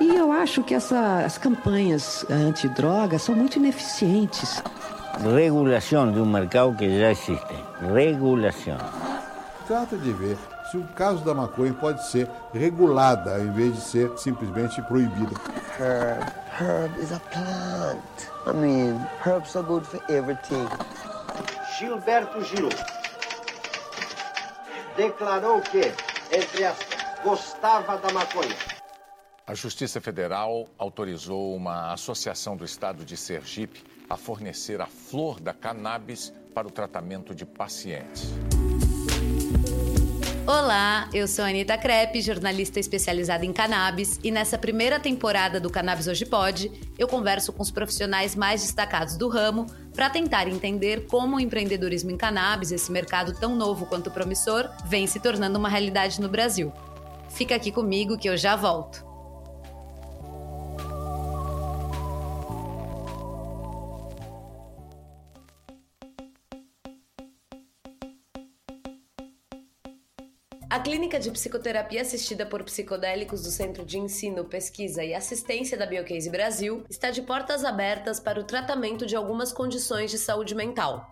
E eu acho que essa, as campanhas antidrogas são muito ineficientes. Regulação de um mercado que já existe. Regulação. Trata de ver se o caso da maconha pode ser regulada ao invés de ser simplesmente proibida. Herb. Herb is a plant. I mean, herbs are good for everything. Gilberto Gil declarou que, entre aspas, gostava da maconha. A Justiça Federal autorizou uma associação do estado de Sergipe a fornecer a flor da cannabis para o tratamento de pacientes. Olá, eu sou a Anitta Crepe, jornalista especializada em cannabis, e nessa primeira temporada do Cannabis Hoje Pode, eu converso com os profissionais mais destacados do ramo para tentar entender como o empreendedorismo em cannabis, esse mercado tão novo quanto promissor, vem se tornando uma realidade no Brasil. Fica aqui comigo que eu já volto. Clínica de Psicoterapia Assistida por Psicodélicos do Centro de Ensino, Pesquisa e Assistência da Biocase Brasil está de portas abertas para o tratamento de algumas condições de saúde mental.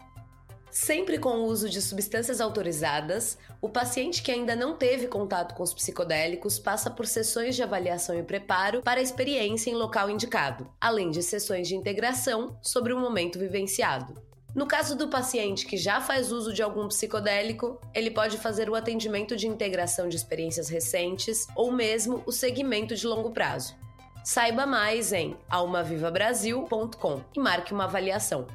Sempre com o uso de substâncias autorizadas, o paciente que ainda não teve contato com os psicodélicos passa por sessões de avaliação e preparo para a experiência em local indicado, além de sessões de integração sobre o momento vivenciado. No caso do paciente que já faz uso de algum psicodélico, ele pode fazer o atendimento de integração de experiências recentes ou mesmo o segmento de longo prazo. Saiba mais em almavivabrasil.com e marque uma avaliação.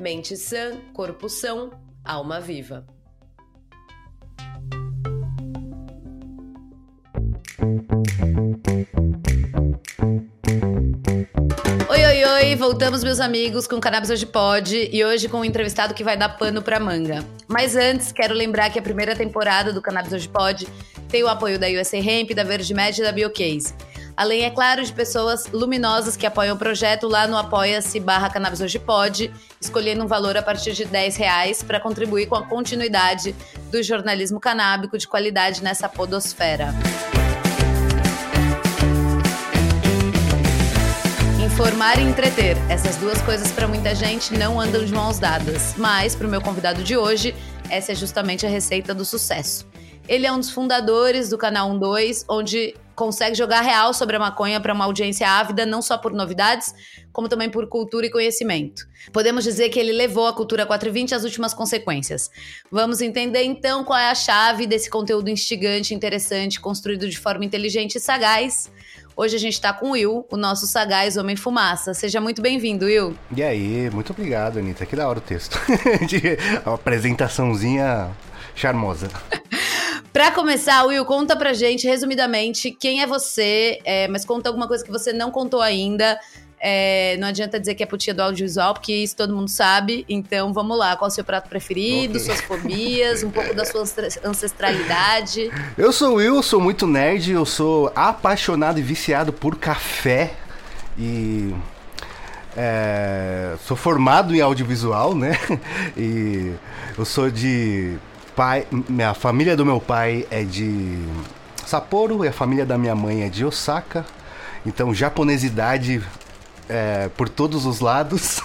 Mente sã, corpo são, alma viva. Oi, oi, oi, voltamos, meus amigos, com o Cannabis Hoje Pode e hoje com um entrevistado que vai dar pano pra manga. Mas antes, quero lembrar que a primeira temporada do Cannabis Hoje Pode tem o apoio da USA Hemp, da Verde Med e da Biocase. Além, é claro, de pessoas luminosas que apoiam o projeto lá no apoia-se barra Cannabis Hoje Pode, escolhendo um valor a partir de 10 reais para contribuir com a continuidade do jornalismo canábico de qualidade nessa podosfera. Informar e entreter. Essas duas coisas para muita gente não andam de mãos dadas, mas para o meu convidado de hoje, essa é justamente a receita do sucesso. Ele é um dos fundadores do canal 12, onde consegue jogar real sobre a maconha para uma audiência ávida, não só por novidades, como também por cultura e conhecimento. Podemos dizer que ele levou a cultura 420 às últimas consequências. Vamos entender então qual é a chave desse conteúdo instigante, interessante, construído de forma inteligente e sagaz. Hoje a gente está com o Will, o nosso sagaz Homem Fumaça. Seja muito bem-vindo, Will. E aí, muito obrigado, Anitta. Que da hora o texto. De uma apresentaçãozinha charmosa. Pra começar, Will, conta pra gente, resumidamente, quem é você, é, mas conta alguma coisa que você não contou ainda. É, não adianta dizer que é putinha do audiovisual, porque isso todo mundo sabe. Então vamos lá, qual é o seu prato preferido, okay. suas fobias, um pouco da sua ancestralidade. Eu sou o Will, sou muito nerd, eu sou apaixonado e viciado por café. E é, sou formado em audiovisual, né? E eu sou de pai. Minha família do meu pai é de Sapporo e a família da minha mãe é de Osaka. Então, japonesidade é, por todos os lados.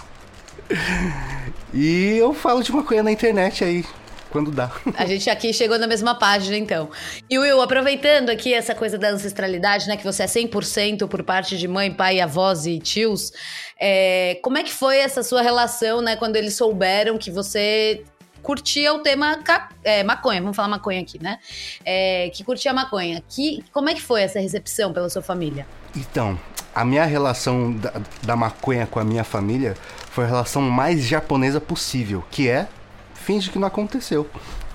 e eu falo de maconha na internet aí, quando dá. A gente aqui chegou na mesma página, então. E Will, aproveitando aqui essa coisa da ancestralidade, né? Que você é 100% por parte de mãe, pai, avós e tios. É, como é que foi essa sua relação, né? Quando eles souberam que você curtia o tema é, maconha, vamos falar maconha aqui, né? É, que curtia maconha. Que, como é que foi essa recepção pela sua família? Então, a minha relação da, da maconha com a minha família foi a relação mais japonesa possível, que é finge que não aconteceu.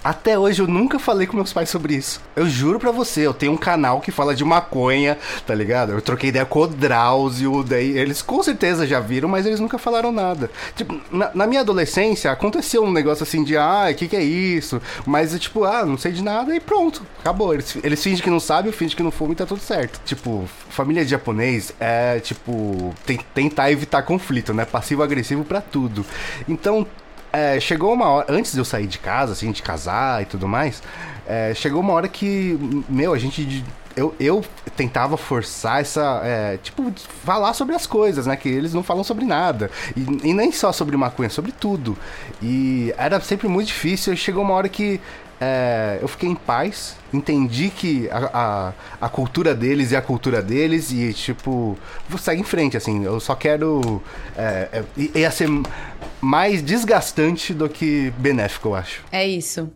Até hoje eu nunca falei com meus pais sobre isso. Eu juro pra você, eu tenho um canal que fala de maconha, tá ligado? Eu troquei ideia com o Drauzio, daí eles com certeza já viram, mas eles nunca falaram nada. Tipo, na, na minha adolescência aconteceu um negócio assim de, ah, o que, que é isso? Mas tipo, ah, não sei de nada e pronto, acabou. Eles, eles fingem que não sabem, fingem que não fumam e tá tudo certo. Tipo, família de japonês é, tipo, tem, tentar evitar conflito, né? Passivo-agressivo para tudo. Então, é, chegou uma hora, antes de eu sair de casa, assim, de casar e tudo mais, é, chegou uma hora que, meu, a gente. Eu, eu tentava forçar essa. é, tipo, falar sobre as coisas, né? Que eles não falam sobre nada. E, e nem só sobre maconha, sobre tudo. E era sempre muito difícil. e Chegou uma hora que é, eu fiquei em paz, entendi que a, a, a cultura deles é a cultura deles e, tipo, sair em frente, assim. Eu só quero. É, é, ia ser mais desgastante do que benéfico, eu acho. É isso.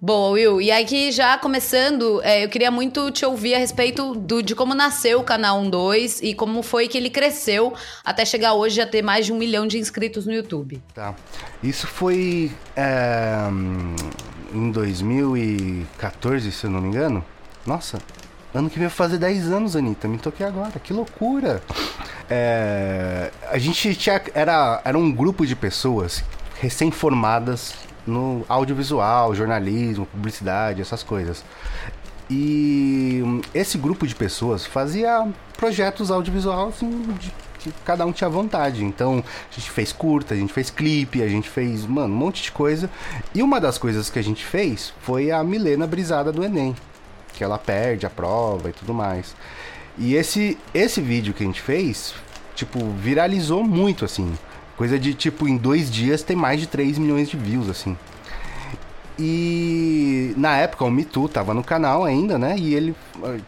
Boa, Will. E aqui, já começando, é, eu queria muito te ouvir a respeito do, de como nasceu o canal 12 e como foi que ele cresceu até chegar hoje a ter mais de um milhão de inscritos no YouTube. Tá. Isso foi é, em 2014, se eu não me engano. Nossa, ano que vem vai fazer 10 anos, Anitta. Me toquei agora. Que loucura. É, a gente tinha. Era, era um grupo de pessoas recém-formadas no audiovisual, jornalismo, publicidade, essas coisas. E esse grupo de pessoas fazia projetos audiovisual assim, de, que cada um tinha vontade. Então, a gente fez curta, a gente fez clipe, a gente fez, mano, um monte de coisa. E uma das coisas que a gente fez foi a Milena Brisada do Enem, que ela perde a prova e tudo mais. E esse esse vídeo que a gente fez, tipo, viralizou muito assim. Coisa de tipo em dois dias tem mais de 3 milhões de views assim. E na época o Mitu tava no canal ainda, né? E ele,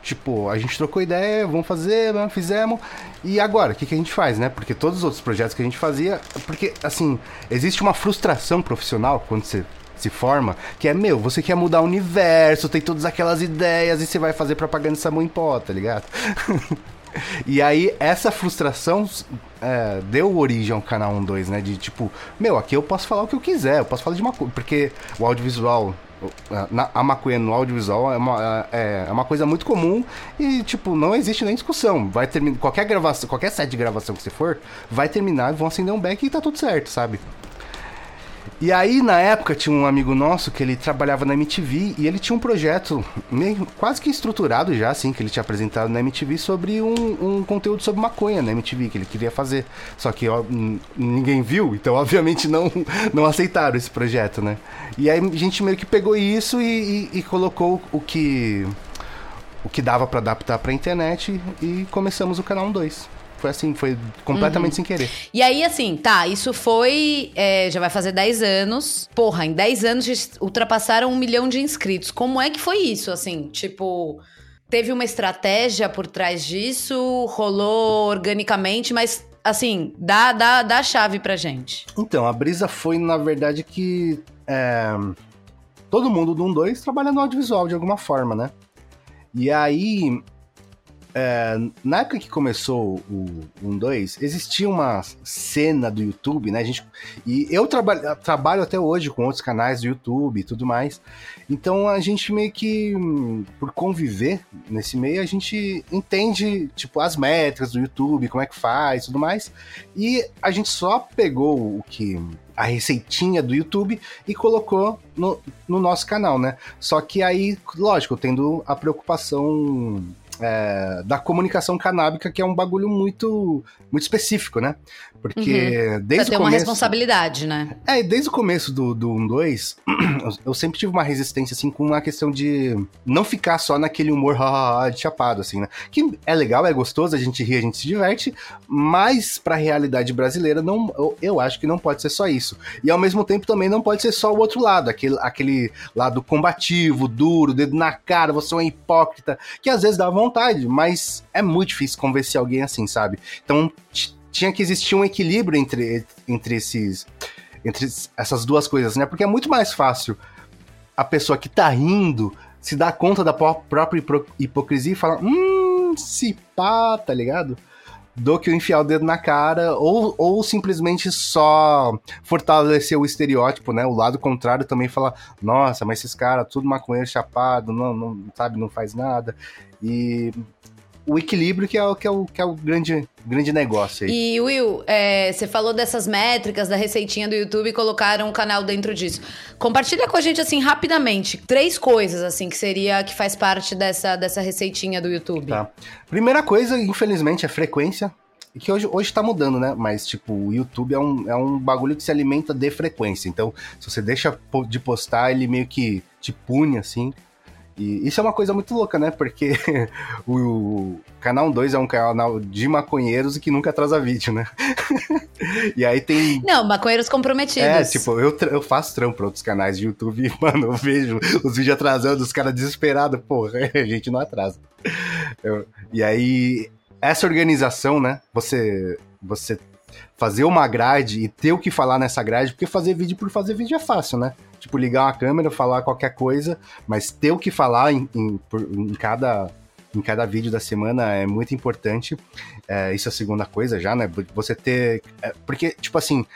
tipo, a gente trocou ideia, vamos fazer, né? fizemos. E agora, o que, que a gente faz, né? Porque todos os outros projetos que a gente fazia. Porque, assim, existe uma frustração profissional quando você se forma, que é, meu, você quer mudar o universo, tem todas aquelas ideias e você vai fazer propaganda de sabão em pó, tá ligado? E aí, essa frustração é, deu origem ao canal 12, né? De tipo, meu, aqui eu posso falar o que eu quiser, eu posso falar de maconha. Porque o audiovisual, a maconha no audiovisual é uma, é, é uma coisa muito comum e, tipo, não existe nem discussão. Vai terminar. Qualquer gravação, qualquer set de gravação que você for, vai terminar, vão acender um beck e tá tudo certo, sabe? E aí, na época, tinha um amigo nosso que ele trabalhava na MTV e ele tinha um projeto meio, quase que estruturado já, assim, que ele tinha apresentado na MTV sobre um, um conteúdo sobre maconha na MTV que ele queria fazer. Só que ó, ninguém viu, então obviamente não, não aceitaram esse projeto, né? E aí a gente meio que pegou isso e, e- e colocou o que o que dava pra adaptar pra internet e começamos o canal 2. Foi assim, foi completamente Uhum. sem querer. E aí, assim, tá, isso foi. é, já vai fazer 10 anos. Porra, em 10 anos ultrapassaram um milhão de inscritos. Como é que foi isso, assim? Tipo. Teve uma estratégia por trás disso, rolou organicamente, mas assim, dá, dá, dá a chave pra gente. Então, a brisa foi, na verdade, que é, todo mundo do 1-2 trabalha no audiovisual de alguma forma, né? E aí, é, na época que começou o 1-2, existia uma cena do YouTube, né? A gente, e eu traba, trabalho até hoje com outros canais do YouTube e tudo mais. Então a gente meio que, por conviver nesse meio, a gente entende, tipo, as métricas do YouTube, como é que faz tudo mais. E a gente só pegou o que. a receitinha do YouTube e colocou no, no nosso canal, né? Só que aí, lógico, tendo a preocupação é, da comunicação canábica, que é um bagulho muito, muito específico, né? Porque Uhum. desde Você tem o uma começo. responsabilidade, né? É, desde o começo do, do 1-2, eu- sempre tive uma resistência, assim, com a questão de não ficar só naquele humor de chapado, assim, né? Que é legal, é gostoso, a gente ri, a gente se diverte, mas pra realidade brasileira, não, eu, eu acho que não pode ser só isso. E ao mesmo tempo também não pode ser só o outro lado, aquele, aquele lado combativo, duro, dedo na cara, você é um hipócrita, que às vezes dá vontade, mas é muito difícil convencer alguém assim, sabe? Então tinha que existir um equilíbrio entre, entre esses entre essas duas coisas, né? Porque é muito mais fácil a pessoa que tá rindo se dar conta da pró- própria hipocrisia e falar, hum, se pá, tá ligado? Do que eu enfiar o dedo na cara, ou, ou simplesmente só fortalecer o estereótipo, né? O lado contrário também falar, nossa, mas esses caras, tudo maconheiro chapado, não, não sabe, não faz nada. E o equilíbrio que é, o- que é, o, que é o grande, grande negócio aí. E Will, é, você falou dessas métricas da receitinha do YouTube e colocaram um canal dentro disso. Compartilha com a gente assim rapidamente três coisas assim que seria que faz parte dessa, dessa receitinha do YouTube. Tá. Primeira coisa, infelizmente, é frequência. que hoje, hoje tá mudando, né? Mas, tipo, o YouTube é um, é um bagulho que se alimenta de frequência. Então, se você deixa de postar, ele meio que te pune, assim. E isso é uma coisa muito louca, né? Porque o, Canal 2 é um canal de maconheiros e que nunca atrasa vídeo, né? e aí tem Não, maconheiros comprometidos. é, tipo, eu, eu faço trampo pra outros canais de YouTube e, mano, eu vejo os vídeos atrasando, os caras desesperados, porra, a gente não atrasa. Eu- e aí, essa organização, né, você, você fazer uma grade e ter o que falar nessa grade, porque fazer vídeo por fazer vídeo é fácil, né? Tipo, ligar uma câmera, falar qualquer coisa, mas ter o que falar em, em, em cada... Em cada vídeo da semana é muito importante. É, isso é a segunda coisa já, né? Você ter. é, porque, tipo assim,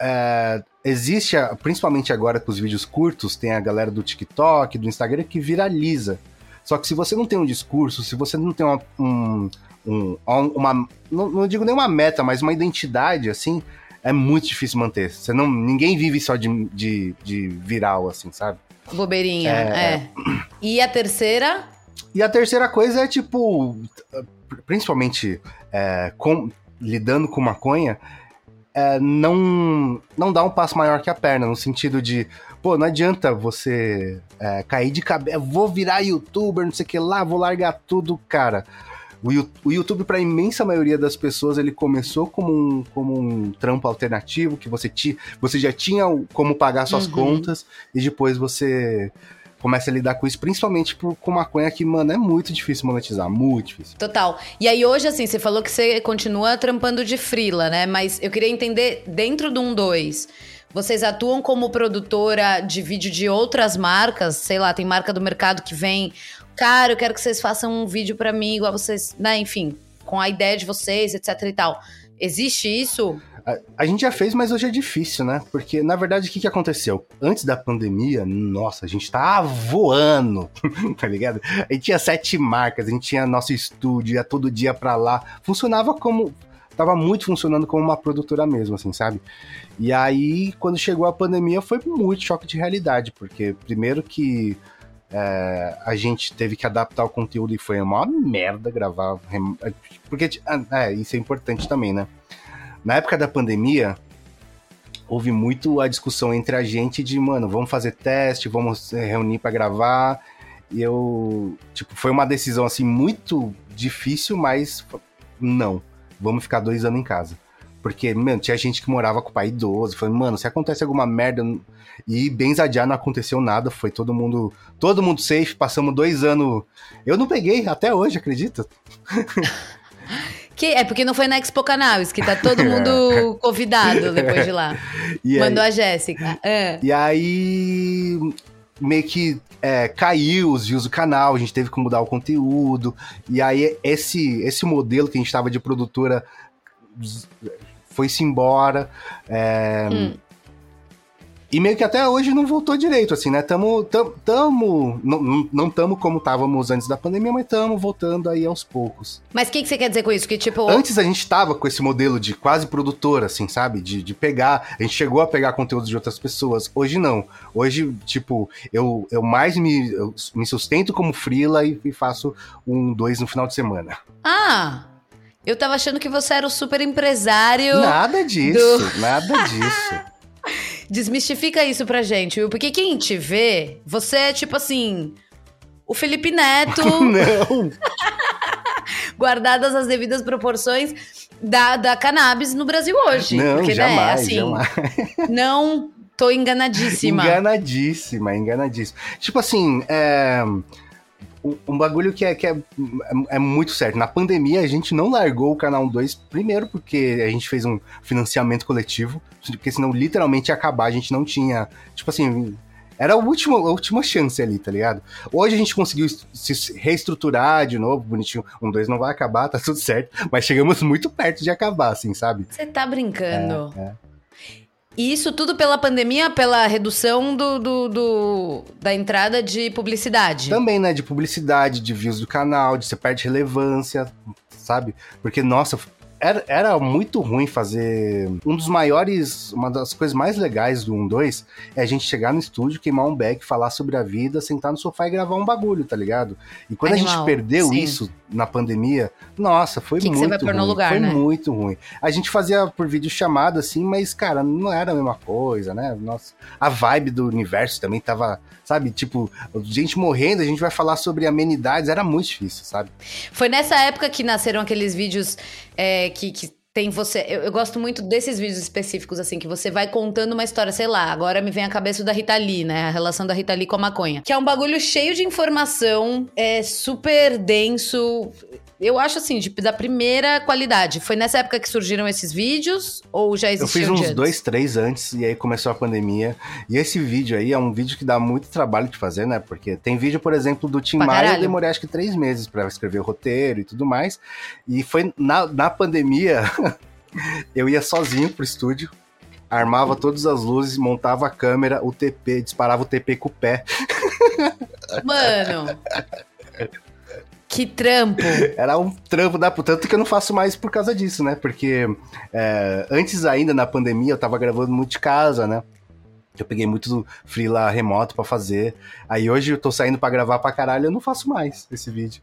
é, existe, a- principalmente agora com os vídeos curtos, tem a galera do TikTok, do Instagram que viraliza. Só que se você não tem um discurso, se você não tem uma. Um, um- uma não, não digo nem uma meta, mas uma identidade, assim, é muito difícil manter. Você não, ninguém vive só de, de, de viral, assim, sabe? Bobeirinha, É, é. E a terceira? E a terceira coisa é, tipo, principalmente é, com- lidando com maconha, é, não, não dá um passo maior que a perna, no sentido de, pô, não adianta você é, cair de cabeça, vou virar youtuber, não sei o que lá, vou largar tudo, cara. O, YouTube, para a imensa maioria das pessoas, ele começou como um, como um trampo alternativo, que você, ti, você já tinha como pagar suas Uhum. contas, e depois você começa a lidar com isso, principalmente por, com maconha que, mano, é muito difícil monetizar, muito difícil. Total. E aí hoje, assim, você falou que você continua trampando de frila, né? Mas eu queria entender, dentro do 1-2, vocês atuam como produtora de vídeo de outras marcas? Sei lá, tem marca do mercado que vem... Cara, eu quero que vocês façam um vídeo pra mim, igual vocês... Né? Enfim, com a ideia de vocês, etc e tal. Existe isso? A, a gente já fez, mas hoje é difícil, né? Porque, na verdade, o que, que aconteceu? Antes da pandemia, nossa, a gente tava voando, tá ligado? A gente tinha sete marcas, a gente tinha nosso estúdio, ia todo dia pra lá. Funcionava como. Tava muito funcionando como uma produtora mesmo, assim, sabe? E aí, quando chegou a pandemia, foi muito choque de realidade, porque, primeiro que. É, a gente teve que adaptar o conteúdo e foi uma merda gravar. Porque, ah, é, isso é importante também, né? Na época da pandemia, houve muito a discussão entre a gente de, mano, vamos fazer teste, vamos reunir pra gravar. E eu, tipo, foi uma decisão assim muito difícil, mas não, vamos ficar dois anos em casa. Porque, mano, tinha gente que morava com o pai idoso. Falei, mano, se acontece alguma merda. E bem zadear não aconteceu nada. Foi todo mundo. Todo mundo safe. Passamos dois anos. Eu não peguei até hoje, acredita? Que é porque não foi na Expo Cannabis, que tá todo mundo convidado depois de lá. Aí- Mandou a Jéssica. É. E aí, meio que é, caiu os views do canal, a gente teve que mudar o conteúdo. E aí, esse, esse modelo que a gente tava de produtora foi-se embora. é, E meio que até hoje não voltou direito, assim, né? Tamo. tam- tamo não, não- tamo como távamos antes da pandemia, mas tamo voltando aí aos poucos. Mas o que, que você quer dizer com isso? Que tipo. Antes a gente tava com esse modelo de quase produtora, assim, sabe? De, de pegar. A gente chegou a pegar conteúdo de outras pessoas. Hoje não. Hoje, tipo, eu, eu mais me, eu me sustento como freela e, e faço um, dois no final de semana. Ah! Eu tava achando que você era o super empresário. Nada disso, nada disso. Desmistifica isso pra gente, viu? Porque quem te vê, você é tipo assim. O Felipe Neto, não. guardadas as devidas proporções da, da cannabis no Brasil hoje. Não, Porque, jamais, né, assim, jamais. não tô enganadíssima. Enganadíssima, enganadíssima. Tipo assim, é. Um- bagulho que, é, que é, é muito certo. Na pandemia, a gente não largou o Canal 2, primeiro porque a gente fez um financiamento coletivo, porque senão literalmente ia acabar, a gente não tinha. Tipo assim. Era a última, a última chance ali, tá ligado? Hoje a gente conseguiu se reestruturar de novo, bonitinho. Um, dois não vai acabar, tá tudo certo. Mas chegamos muito perto de acabar, assim, sabe? Você tá brincando. É, é. E isso tudo pela pandemia, pela redução do, do- do- da entrada de publicidade. Também, né? De publicidade, de views do canal, de você perde relevância, sabe? Porque, nossa, era, era muito ruim fazer. Um dos maiores, uma das coisas mais legais do 1-2 é a gente chegar no estúdio, queimar um bag, falar sobre a vida, sentar no sofá e gravar um bagulho, tá ligado? E quando a Animal, gente perdeu sim. isso na pandemia, nossa, foi Que que muito pôr ruim. no lugar, foi né? muito ruim. A gente fazia por vídeo chamada, assim, mas, cara, não era a mesma coisa, né? Nossa, a vibe do universo também tava, sabe? Tipo, gente morrendo, a gente vai falar sobre amenidades, era muito difícil, sabe? Foi nessa época que nasceram aqueles vídeos é, que, que tem você. Eu, eu gosto muito desses vídeos específicos, assim, que você vai contando uma história, sei lá, agora me vem a cabeça da Rita Lee, né? A relação da Rita Lee com a maconha. Que é um bagulho cheio de informação, é super denso. Eu acho assim, tipo, da primeira qualidade. Foi nessa época que surgiram esses vídeos? Ou já Eu existiam fiz de uns antes? dois, três antes, e aí começou a pandemia. E esse vídeo aí é um vídeo que dá muito trabalho de fazer, né? Porque tem vídeo, por exemplo, do Tim Maia, eu demorei acho que três meses pra escrever o roteiro e tudo mais. E foi na, na pandemia, eu ia sozinho pro estúdio, armava todas as luzes, montava a câmera, o TP, disparava o TP com o pé. Mano. Que trampo. Era um trampo da tanto que eu não faço mais por causa disso, né? Porque é, antes ainda na pandemia eu tava gravando muito de casa, né? Eu peguei muito freela remoto pra fazer. Aí hoje eu tô saindo pra gravar pra caralho, eu não faço mais esse vídeo.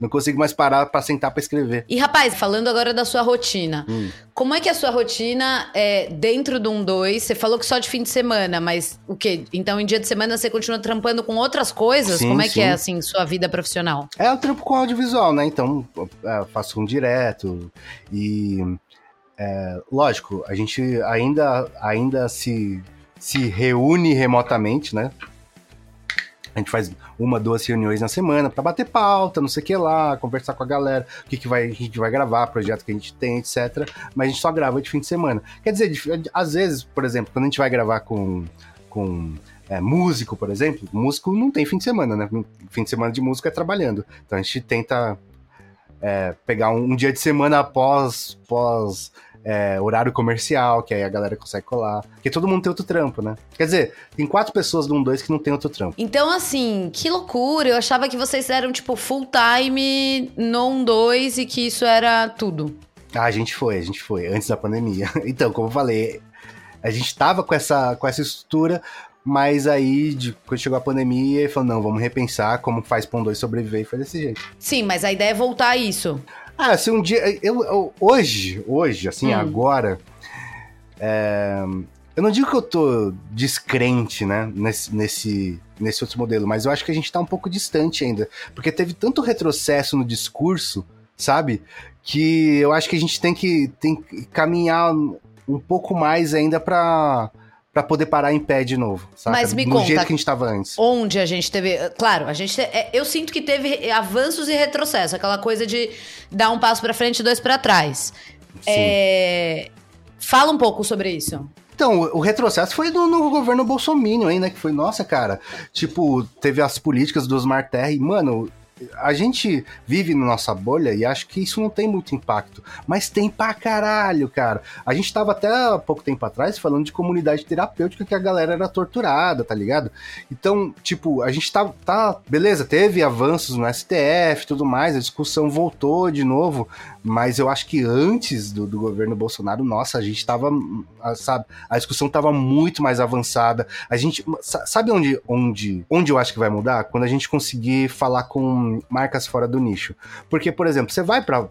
Não consigo mais parar pra sentar pra escrever. E rapaz, falando agora da sua rotina, Hum. como é que é a sua rotina é, dentro do 1 2? Você falou que só de fim de semana, mas o quê? Então em dia de semana você continua trampando com outras coisas? Sim, como é que sim. é assim sua vida profissional? É o trampo com audiovisual, né? Então, é, faço um direto e é, lógico, a gente ainda, ainda se, se reúne remotamente, né? A gente faz uma, duas reuniões na semana pra bater pauta, não sei o que lá, conversar com a galera, o que, que vai, a gente vai gravar, projeto que a gente tem, etc. Mas a gente só grava de fim de semana. Quer dizer, às vezes, por exemplo, quando a gente vai gravar com, com é, músico, por exemplo, músico não tem fim de semana, né? Fim de semana de músico é trabalhando. Então a gente tenta é, pegar um, um dia de semana após, pós é, horário comercial, que aí a galera consegue colar. Porque todo mundo tem outro trampo, né? Quer dizer, tem quatro pessoas do 1-2 que não tem outro trampo. Então, assim, que loucura! Eu achava que vocês eram, tipo, full time no 1 2 e que isso era tudo. Ah, a gente foi, a gente foi, antes da pandemia. Então, como eu falei, a gente tava com essa, com essa estrutura, mas aí, de- quando chegou a pandemia, ele falou, não, vamos repensar como faz Pão 2 sobreviver, e foi desse jeito. Sim, mas a ideia é voltar a isso. Ah, se um dia. Eu, eu- hoje, hoje, assim, Hum. agora. é, eu não digo que eu tô descrente, né? Nesse, nesse, nesse outro modelo, mas eu acho que a gente tá um pouco distante ainda. Porque teve tanto retrocesso no discurso, sabe? Que eu acho que a gente tem que, tem que caminhar um pouco mais ainda pra. Pra poder parar em pé de novo, sabe? Mas me no conta, jeito que a gente tava antes. Onde a gente teve. Claro, a gente. é, Eu sinto que teve avanços e retrocesso, aquela coisa de dar um passo pra frente e dois pra trás. É, Fala um pouco sobre isso. Então, o retrocesso foi no, no governo Bolsonaro aí, né? Que foi, nossa, cara. Tipo, teve as políticas do Osmar Terra e, mano, a gente vive na nossa bolha e acho que isso não tem muito impacto. Mas tem pra caralho, cara. A gente tava até há pouco tempo atrás falando de comunidade terapêutica que a galera era torturada, tá ligado? Então, tipo, a gente tá, tá. Beleza, teve avanços no STF tudo mais, a discussão voltou de novo. Mas eu acho que antes do, do governo Bolsonaro, nossa, a gente tava. a- Sabe, a discussão tava muito mais avançada. A gente. sa- Sabe onde, onde, onde eu acho que vai mudar? Quando a gente conseguir falar com marcas fora do nicho. Porque, por exemplo, você vai pra,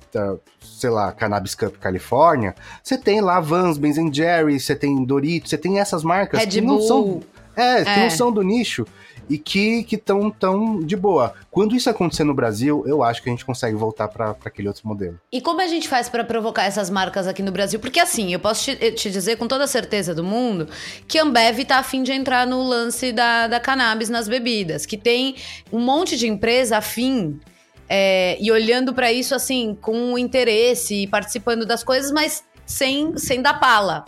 sei lá, Cannabis Cup Califórnia, você tem lá Vans, Ben Jerry, você tem Doritos, você tem essas marcas Red que não são. Bull. É, que É. não são do nicho e que estão tão de boa. Quando isso acontecer no Brasil, eu acho que a gente consegue voltar para aquele outro modelo. E como a gente faz pra provocar essas marcas aqui no Brasil? Porque assim, eu posso te, te dizer com toda a certeza do mundo que a Ambev tá afim de entrar no lance da, da cannabis nas bebidas. Que tem um monte de empresa afim é, e olhando pra isso assim, com interesse e participando das coisas, mas sem, sem dar pala.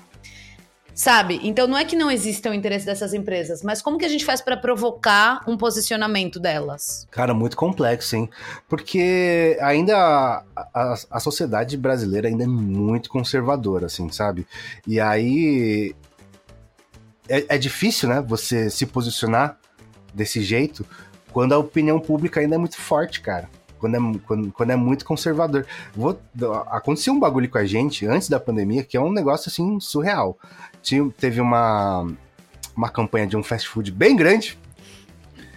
Sabe? Então não é que não exista o interesse dessas empresas, mas como que a gente faz pra provocar um posicionamento delas? Cara, muito complexo, hein? Porque ainda a, a, a sociedade brasileira ainda é muito conservadora, assim, sabe? E aí é, é difícil, né? Você se posicionar desse jeito quando a opinião pública ainda é muito forte, cara. Quando é, quando, quando é muito conservador. Vou, aconteceu um bagulho com a gente antes da pandemia que é um negócio assim surreal. Tinha, teve uma, uma campanha de um fast food bem grande.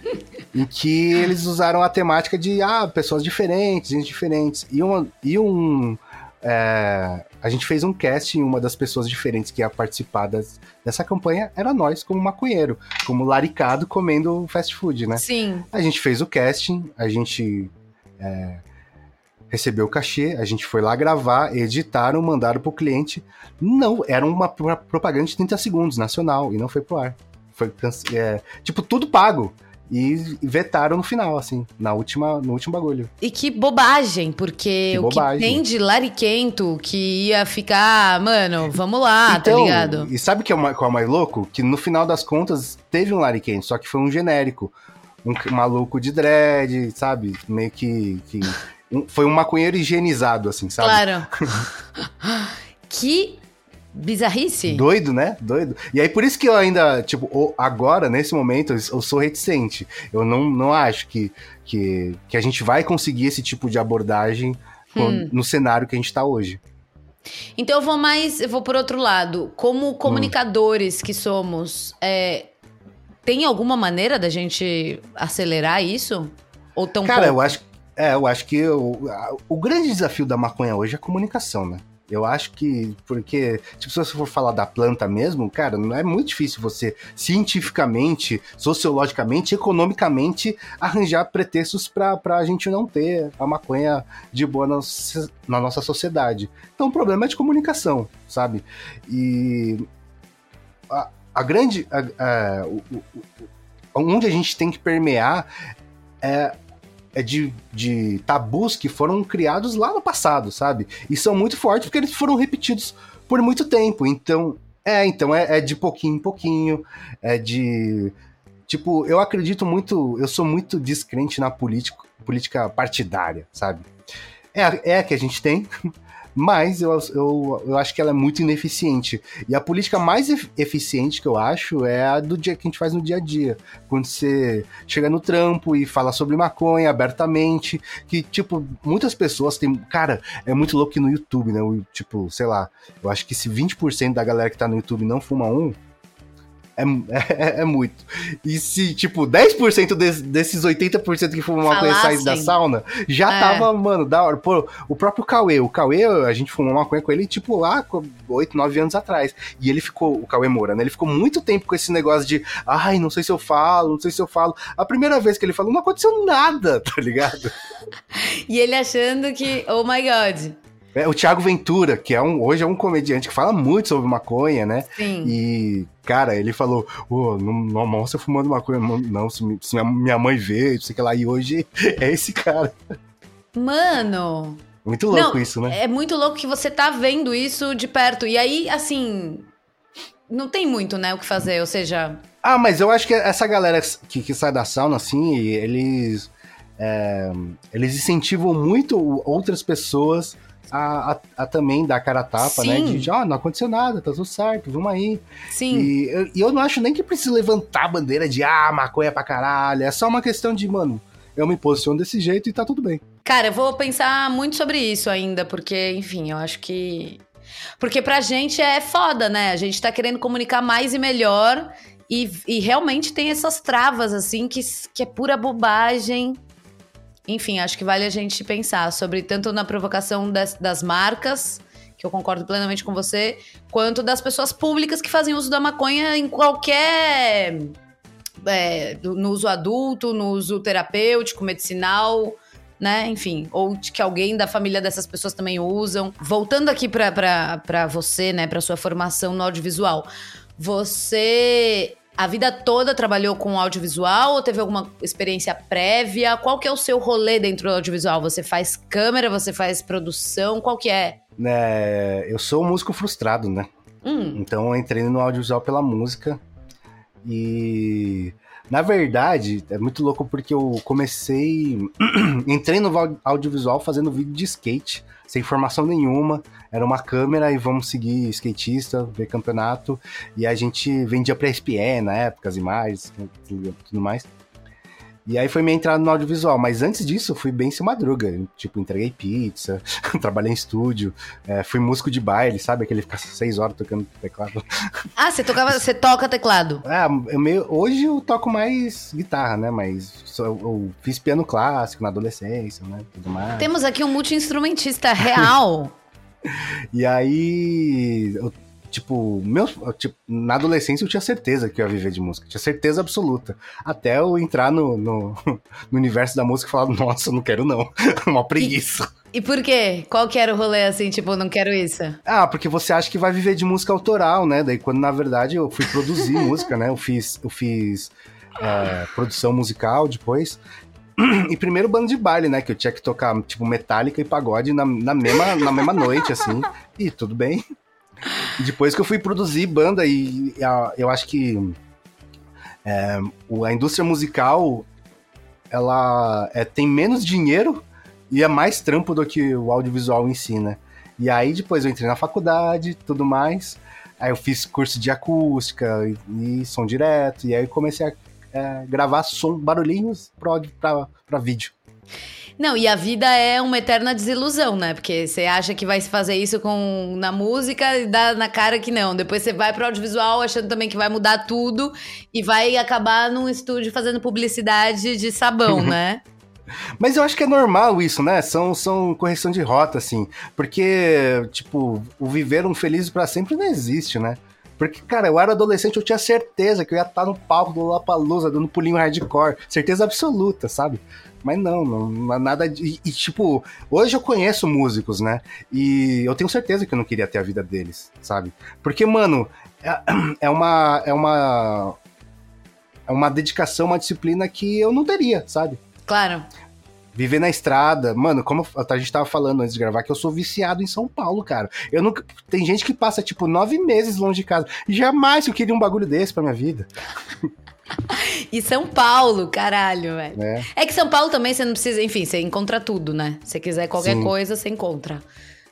em que eles usaram a temática de ah, pessoas diferentes, gente diferentes. E, uma, e um. É, a gente fez um casting, uma das pessoas diferentes que ia participar das, dessa campanha era nós, como maconheiro, como laricado comendo fast food, né? Sim. A gente fez o casting, a gente é, recebeu o cachê, a gente foi lá gravar, editaram, mandaram pro cliente. Não, era uma propaganda de 30 segundos, nacional, e não foi pro ar. Foi, é, tipo, tudo pago. E vetaram no final, assim, na última, no último bagulho. E que bobagem, porque que o bobagem. que tem de lariquento que ia ficar, mano, vamos lá, tá então, tá ligado? E sabe o que é o mais louco? Que no final das contas teve um lariquento, só que foi um genérico. Um maluco de dread, sabe? Meio que. que um, foi um maconheiro higienizado, assim, sabe? Claro. que Bizarrice? Doido, né? Doido. E aí, por isso que eu ainda, tipo, agora, nesse momento, eu sou reticente. Eu não, não acho que, que, que a gente vai conseguir esse tipo de abordagem hum. no cenário que a gente tá hoje. Então eu vou mais, eu vou por outro lado. Como comunicadores hum. que somos, é, tem alguma maneira da gente acelerar isso? Ou tão Cara, pouco? eu acho, é, eu acho que o, o grande desafio da maconha hoje é a comunicação, né? Eu acho que, porque, tipo, se você for falar da planta mesmo, cara, não é muito difícil você cientificamente, sociologicamente, economicamente arranjar pretextos para a gente não ter a maconha de boa na, na nossa sociedade. Então o problema é de comunicação, sabe? E a, a grande. A, a, o, o, onde a gente tem que permear é é de, de tabus que foram criados lá no passado, sabe? E são muito fortes porque eles foram repetidos por muito tempo. Então, é, então é, é de pouquinho em pouquinho, é de. Tipo, eu acredito muito, eu sou muito descrente na política, política partidária, sabe? É, é a que a gente tem, mas eu, eu, eu acho que ela é muito ineficiente. E a política mais eficiente que eu acho é a do dia que a gente faz no dia a dia. Quando você chega no trampo e fala sobre maconha abertamente, que, tipo, muitas pessoas têm. Cara, é muito louco que no YouTube, né? O, tipo, sei lá, eu acho que se 20% da galera que tá no YouTube não fuma um, é, é, é, muito. E se, tipo, 10% de, desses 80% que fumam maconha saem da sauna, já é. tava, mano, da hora. Pô, o próprio Cauê, o Cauê, a gente fumou maconha com ele, tipo, lá, 8, 9 anos atrás. E ele ficou, o Cauê Moura, né? Ele ficou muito tempo com esse negócio de, ai, não sei se eu falo, não sei se eu falo. A primeira vez que ele falou, não aconteceu nada, tá ligado? e ele achando que, oh my god, é, o Thiago Ventura, que é um, hoje é um comediante que fala muito sobre maconha, né? Sim. E, cara, ele falou: oh, não, não mostra fumando maconha, não, se, se minha mãe vê, não sei que lá. E hoje é esse cara. Mano. Muito louco não, isso, né? É muito louco que você tá vendo isso de perto. E aí, assim. Não tem muito, né, o que fazer, ou seja. Ah, mas eu acho que essa galera que, que sai da sauna, assim, eles. É, eles incentivam muito outras pessoas a, a, a, também dar cara a tapa, né? Sim. né? De, ó, oh, não aconteceu nada, tá tudo certo, vamos aí. Sim. E, eu, eu não acho nem que precisa levantar a bandeira de, ah, maconha pra caralho. É só uma questão de, mano, eu me posiciono desse jeito e tá tudo bem. Cara, eu vou pensar muito sobre isso ainda, porque, enfim, eu acho que. Porque pra gente é foda, né? A gente tá querendo comunicar mais e melhor. E, e realmente tem essas travas, assim, que, que é pura bobagem. Enfim, acho que vale a gente pensar sobre tanto na provocação das, das marcas, que eu concordo plenamente com você, quanto das pessoas públicas que fazem uso da maconha em qualquer. É, no uso adulto, no uso terapêutico, medicinal, né? Enfim, ou que alguém da família dessas pessoas também usam. Voltando aqui para você, né, para sua formação no audiovisual, você a vida toda trabalhou com audiovisual ou teve alguma experiência prévia? Qual que é o seu rolê dentro do audiovisual? Você faz câmera, você faz produção, qual que é? é eu sou um músico frustrado, né? Hum. Então eu entrei no audiovisual pela música e na verdade, é muito louco porque eu comecei. entrei no audiovisual fazendo vídeo de skate sem formação nenhuma. Era uma câmera e vamos seguir skatista, ver campeonato. E a gente vendia pra ESPN na época, as imagens, tudo, tudo mais. E aí foi minha entrada no audiovisual. Mas antes disso, eu fui bem sem madruga. Tipo, entreguei pizza, trabalhei em estúdio, é, fui músico de baile, sabe? Aquele ficar seis horas tocando teclado. Ah, você tocava, você toca teclado? É, eu meio, hoje eu toco mais guitarra, né? Mas só- eu fiz piano clássico na adolescência, né? Tudo mais. Temos aqui um multi-instrumentista real. E aí, eu, tipo, meu, tipo, na adolescência eu tinha certeza que eu ia viver de música, tinha certeza absoluta. Até eu entrar no, no, no universo da música e falar, nossa, não quero não, uma preguiça. E por quê? Qual que era o rolê assim, tipo, não quero isso? Ah, porque você acha que vai viver de música autoral, né? Daí quando na verdade eu fui produzir música, né? Eu fiz, eu fiz é, produção musical depois. E primeiro bando de baile, né? Que eu tinha que tocar, tipo, metálica e pagode na, na, mesma, na mesma noite, assim. E tudo bem. Depois que eu fui produzir banda, e, e a- eu acho que é, a indústria musical ela é, tem menos dinheiro e é mais trampo do que o audiovisual em si, né? E aí depois eu entrei na faculdade tudo mais. Aí eu fiz curso de acústica e, e som direto. E aí comecei a é, gravar som, barulhinhos pra vídeo. Não, e a vida é uma eterna desilusão, né? Porque você acha que vai se fazer isso com na música e dá na cara que não. Depois você vai pro audiovisual achando também que vai mudar tudo e vai acabar num estúdio fazendo publicidade de sabão, né? Mas eu acho que é normal isso, né? São, são correção de rota, assim. Porque, tipo, o viver um feliz pra sempre não existe, né? Porque, cara, eu era adolescente, eu tinha certeza que eu ia estar no palco do Lollapalooza dando pulinho hardcore. Certeza absoluta, sabe? Mas não, não, nada de... E, tipo, hoje eu conheço músicos, né? E eu tenho certeza que eu não queria ter a vida deles, sabe? Porque, mano, é, é uma... É uma... É uma dedicação, uma disciplina que eu não teria, sabe? Claro. Viver na estrada, mano, como a gente tava falando antes de gravar, que eu sou viciado em São Paulo, cara. Eu nunca. Tem gente que passa, tipo, nove meses longe de casa. Jamais eu queria um bagulho desse pra minha vida. E São Paulo, caralho, velho. né? É que São Paulo também você não precisa, enfim, você encontra tudo, né? Se você quiser qualquer Sim. coisa, você encontra.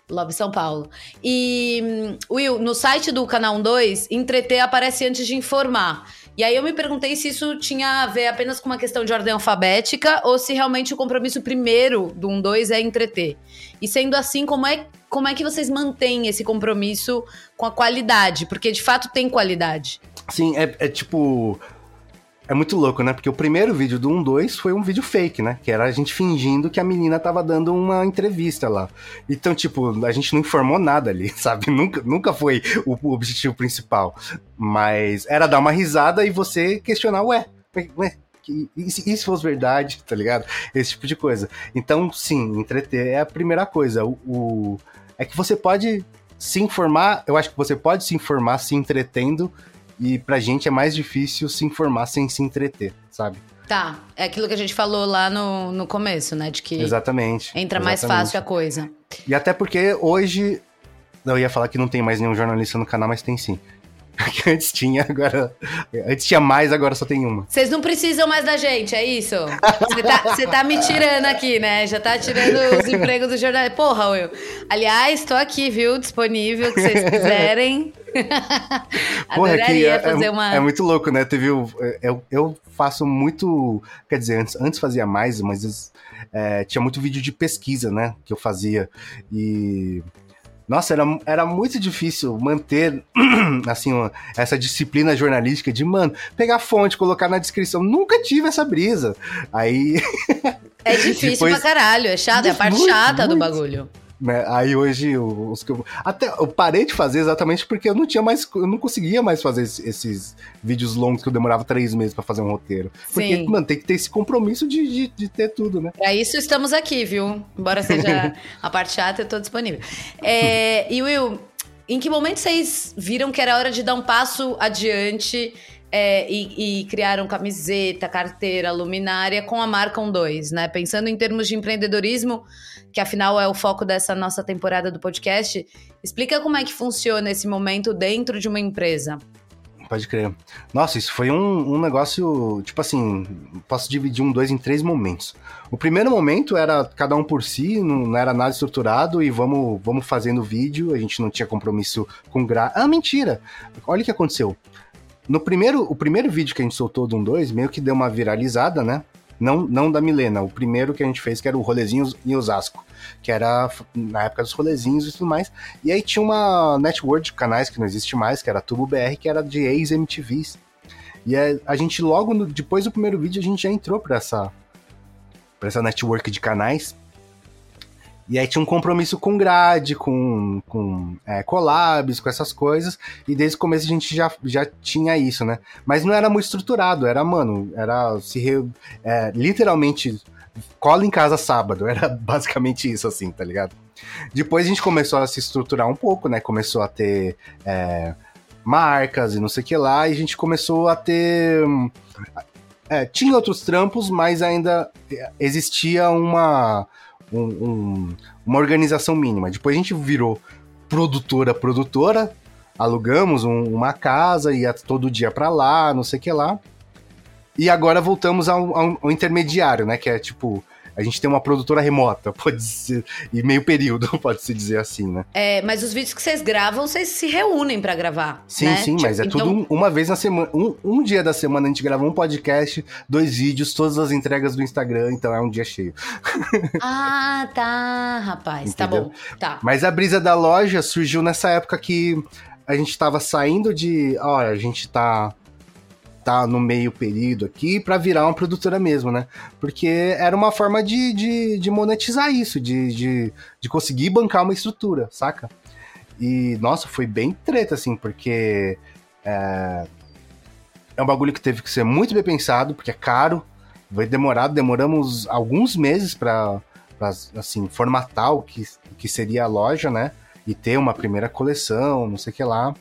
Love São Paulo. E, hum, Will, no site do Canal 2, entreter aparece antes de informar. E aí eu me perguntei se isso tinha a ver apenas com uma questão de ordem alfabética ou se realmente o compromisso primeiro do 1-2 é entreter. E sendo assim, como é, como é que vocês mantêm esse compromisso com a qualidade? Porque de fato tem qualidade. Sim, é, é tipo. É muito louco, né? Porque o primeiro vídeo do 1-2 foi um vídeo fake, né? Que era a gente fingindo que a menina tava dando uma entrevista lá. Então, tipo, a gente não informou nada ali, sabe? Nunca, nunca foi o, objetivo principal. Mas era dar uma risada e você questionar, ué, ué, e se fosse verdade, tá ligado? Esse tipo de coisa. Então, sim, entreter é a primeira coisa. O, o- é que você pode se informar, eu acho que você pode se informar se entretendo e pra gente é mais difícil se informar sem se entreter, sabe? Tá, é aquilo que a gente falou lá no, no começo, né? De que Exatamente. entra mais exatamente. fácil a coisa. E até porque hoje. Eu ia falar que não tem mais nenhum jornalista no canal, mas tem sim. Porque antes tinha, agora. Antes tinha mais, agora só tem uma. Vocês não precisam mais da gente, é isso? Você tá, tá me tirando aqui, né? Já tá tirando os empregos do jornal. Porra, Will. Aliás, tô aqui, viu? Disponível, que vocês quiserem. Porra, é que Adoraria é, fazer é- uma. é muito louco, né? Teve o, é- eu, eu faço muito. Quer dizer, antes, antes fazia mais, mas é, tinha muito vídeo de pesquisa, né? Que eu fazia. E. Nossa, era, era muito difícil manter, assim, uma- essa disciplina jornalística de, mano, pegar fonte, colocar na descrição. Nunca tive essa brisa. Aí. É difícil depois- pra caralho, é chato, é a parte Muito, chata do muito. bagulho. Né, Aí hoje, os que eu, até eu parei de fazer exatamente porque eu não tinha mais, eu não conseguia mais fazer esse- esses vídeos longos que eu demorava três meses pra fazer um roteiro. Porque, Sim. mano, tem que ter esse compromisso de, de, de ter tudo, né? Pra isso estamos aqui, viu? Embora seja a parte chata, eu tô disponível. É, e Will, em que momento vocês viram que era hora de dar um passo adiante é, e, e criaram camiseta, carteira, luminária com a marca 12, né? Pensando em termos de empreendedorismo, que afinal é o foco dessa nossa temporada do podcast, explica como é que funciona esse momento dentro de uma empresa. Pode crer. Nossa, isso foi um, um negócio, tipo assim, posso dividir um dois em três momentos. O primeiro momento era cada um por si, não, não era nada estruturado e vamos, vamos fazendo vídeo, a gente não tinha compromisso com gra... Ah, mentira! Olha o que aconteceu. No primeiro, o primeiro vídeo que a gente soltou do 1 2 meio que deu uma viralizada, né? Não, não da Milena, o primeiro que a gente fez, que era o rolezinho em Osasco, que era na época dos rolezinhos e tudo mais. E aí tinha uma network de canais que não existe mais, que era Tubo BR, que era de ex-MTVs. E a, a gente logo, no, depois do primeiro vídeo, a gente já entrou pra essa, pra essa network de canais. E aí tinha um compromisso com grade, com, com é, collabs, com essas coisas. E desde o começo a gente já, já tinha isso, né? Mas não era muito estruturado, era, mano, era se re, é, literalmente cola em casa sábado. Era basicamente isso, assim, tá ligado? Depois a gente começou a se estruturar um pouco, né? Começou a ter é, marcas e não sei o que lá, e a gente começou a ter. É, tinha outros trampos, mas ainda existia uma um, um, uma organização mínima. Depois a gente virou produtora, produtora, alugamos um, uma casa, ia todo dia para lá, não sei o que lá. E agora voltamos ao, ao, ao intermediário, né? Que é tipo, a gente tem uma produtora remota, pode ser, e meio período, pode-se dizer assim, né? É, mas os vídeos que vocês gravam, vocês se reúnem para gravar. Sim, né? sim, mas é então... tudo uma vez na semana. Um, um, dia da semana a gente grava um podcast, dois vídeos, todas as entregas do Instagram, então é um dia cheio. Ah, tá, rapaz, Entendeu? tá bom. Tá. Mas a brisa da loja surgiu nessa época que a gente tava saindo de. Olha, a gente tá tá no meio período aqui para virar uma produtora mesmo, né? Porque era uma forma de, de, de monetizar isso, de, de, de, conseguir bancar uma estrutura, saca? E, nossa, foi bem treta, assim, porque é, é um bagulho que teve que ser muito bem pensado, porque é caro, vai demorar, demoramos alguns meses para assim, formatar o que, o que seria a loja, né? E ter uma primeira coleção, não sei o que lá.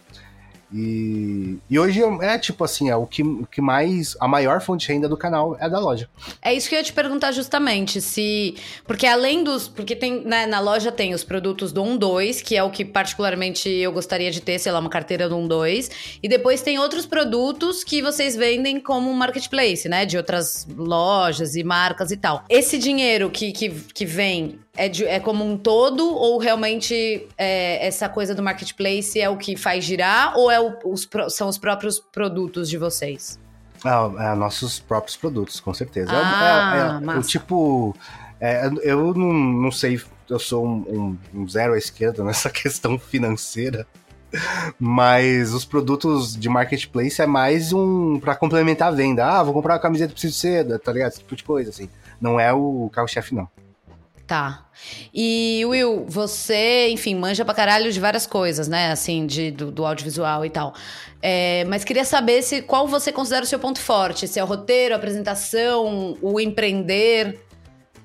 E, e hoje é tipo assim, é o que, o que mais. A maior fonte de renda do canal é da loja. É isso que eu ia te perguntar justamente. Se. Porque além dos. Porque tem. Né, na loja tem os produtos do 1-2, que é o que particularmente eu gostaria de ter, sei lá, uma carteira do 1-2. E depois tem outros produtos que vocês vendem como marketplace, né? De outras lojas e marcas e tal. Esse dinheiro que, que, que vem é, de, é como um todo ou realmente é, essa coisa do marketplace é o que faz girar ou é o, os, são os próprios produtos de vocês? Ah, é, nossos próprios produtos, com certeza. É ah, é, é, o tipo, é, eu não, não sei, eu sou um, um, um zero à esquerda nessa questão financeira, mas os produtos de marketplace é mais um para complementar a venda. Ah, vou comprar uma camiseta preciso seda, tá ligado? Esse tipo de coisa assim. Não é o carro-chefe não. Tá. E, Will, você, enfim, manja pra caralho de várias coisas, né? Assim, de, do, do audiovisual e tal. É, mas queria saber se qual você considera o seu ponto forte. Se é o roteiro, a apresentação, o empreender.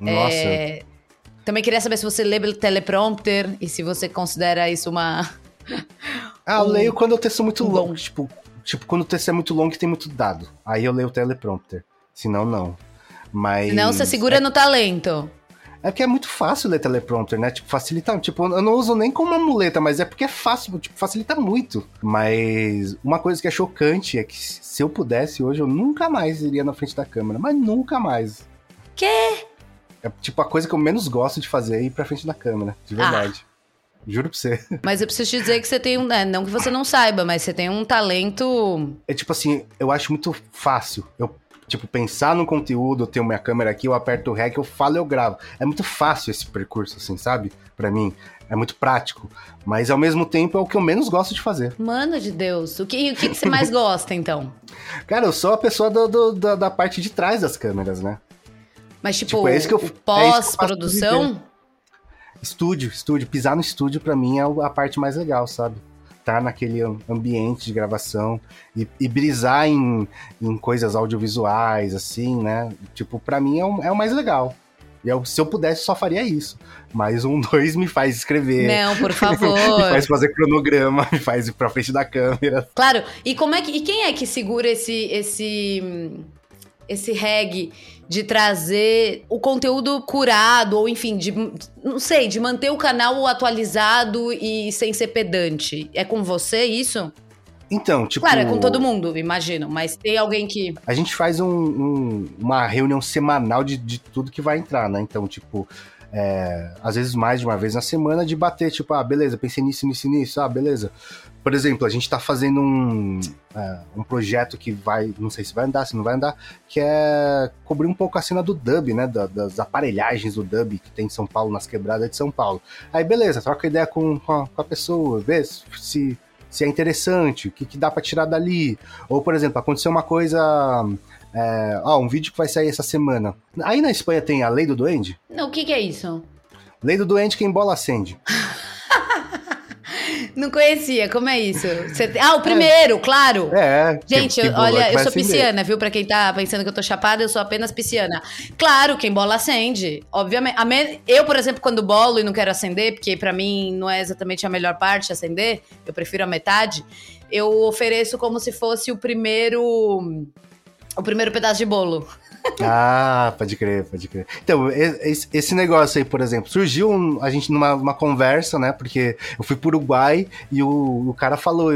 Nossa. É, também queria saber se você lê teleprompter e se você considera isso uma. Ah, eu um, leio quando o texto é muito um longo. Tipo, tipo, quando o texto é muito longo e tem muito dado. Aí eu leio o teleprompter. Senão, não. Mas. Não, você segura é... no talento. É porque é muito fácil ler teleprompter, né? Tipo, facilita. Tipo, eu não uso nem como uma muleta, mas é porque é fácil, tipo, facilita muito. Mas uma coisa que é chocante é que se eu pudesse hoje, eu nunca mais iria na frente da câmera. Mas nunca mais. Quê? É tipo a coisa que eu menos gosto de fazer é ir pra frente da câmera, de ah. verdade. Ah. Juro pra você. Mas eu preciso te dizer que você tem um. Né, não que você não saiba, mas você tem um talento. É tipo assim, eu acho muito fácil. Eu tipo, pensar no conteúdo, eu tenho minha câmera aqui, eu aperto o REC, eu falo, eu gravo. É muito fácil esse percurso, assim, sabe? Para mim. É muito prático. Mas ao mesmo tempo é o que eu menos gosto de fazer. Mano de Deus. O que, o que você mais gosta, então? Cara, eu sou a pessoa do, do, da, da, parte de trás das câmeras, né? Mas, tipo, tipo é isso que eu, é pós-produção? É estúdio, estúdio. Pisar no estúdio, para mim, é a parte mais legal, sabe? Estar naquele ambiente de gravação e, e brisar em, em coisas audiovisuais, assim, né? Tipo, para mim é o, é o mais legal. E eu, se eu pudesse, só faria isso. Mas um dois me faz escrever. Não, por favor. me faz fazer cronograma, me faz ir pra frente da câmera. Claro. E como é que. E quem é que segura esse. esse esse reggae de trazer o conteúdo curado, ou enfim, de não sei, de manter o canal atualizado e sem ser pedante. É com você isso? Então, tipo. Claro, é com todo mundo, imagino, mas tem alguém que. A gente faz um, um, uma reunião semanal de, de tudo que vai entrar, né? Então, tipo. É, às vezes mais de uma vez na semana de bater, tipo, ah, beleza, pensei nisso, nisso, nisso, ah, beleza por exemplo, a gente tá fazendo um, é, um projeto que vai, não sei se vai andar, se não vai andar, que é cobrir um pouco a cena do dub, né? Da, das aparelhagens do dub que tem em São Paulo, nas quebradas de São Paulo. Aí beleza, troca ideia com, com, a, com a pessoa, vê se, se é interessante, o que, que dá para tirar dali. Ou, por exemplo, aconteceu uma coisa. É, ó, um vídeo que vai sair essa semana. Aí na Espanha tem a lei do duende? Não, o que, que é isso? Lei do doente, quem bola acende. Não conhecia, como é isso? Você... Ah, o primeiro, é. claro. É. Gente, que, que olha, eu sou pisciana, viu? Pra quem tá pensando que eu tô chapada, eu sou apenas pisciana. Claro, quem bola acende. Obviamente. Eu, por exemplo, quando bolo e não quero acender, porque para mim não é exatamente a melhor parte acender, eu prefiro a metade, eu ofereço como se fosse o primeiro. O primeiro pedaço de bolo. Ah, pode crer, pode crer. Então, esse negócio aí, por exemplo, surgiu um, a gente numa uma conversa, né? Porque eu fui pro Uruguai e o, o cara falou.